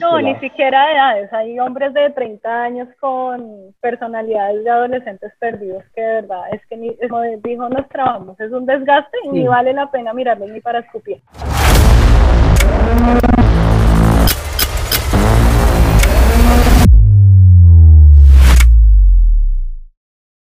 No, ni siquiera edades. Hay hombres de 30 años con personalidades de adolescentes perdidos que de verdad es que, ni, como dijo, nos trabajamos. Es un desgaste y ni vale la pena mirarlos ni para escupir.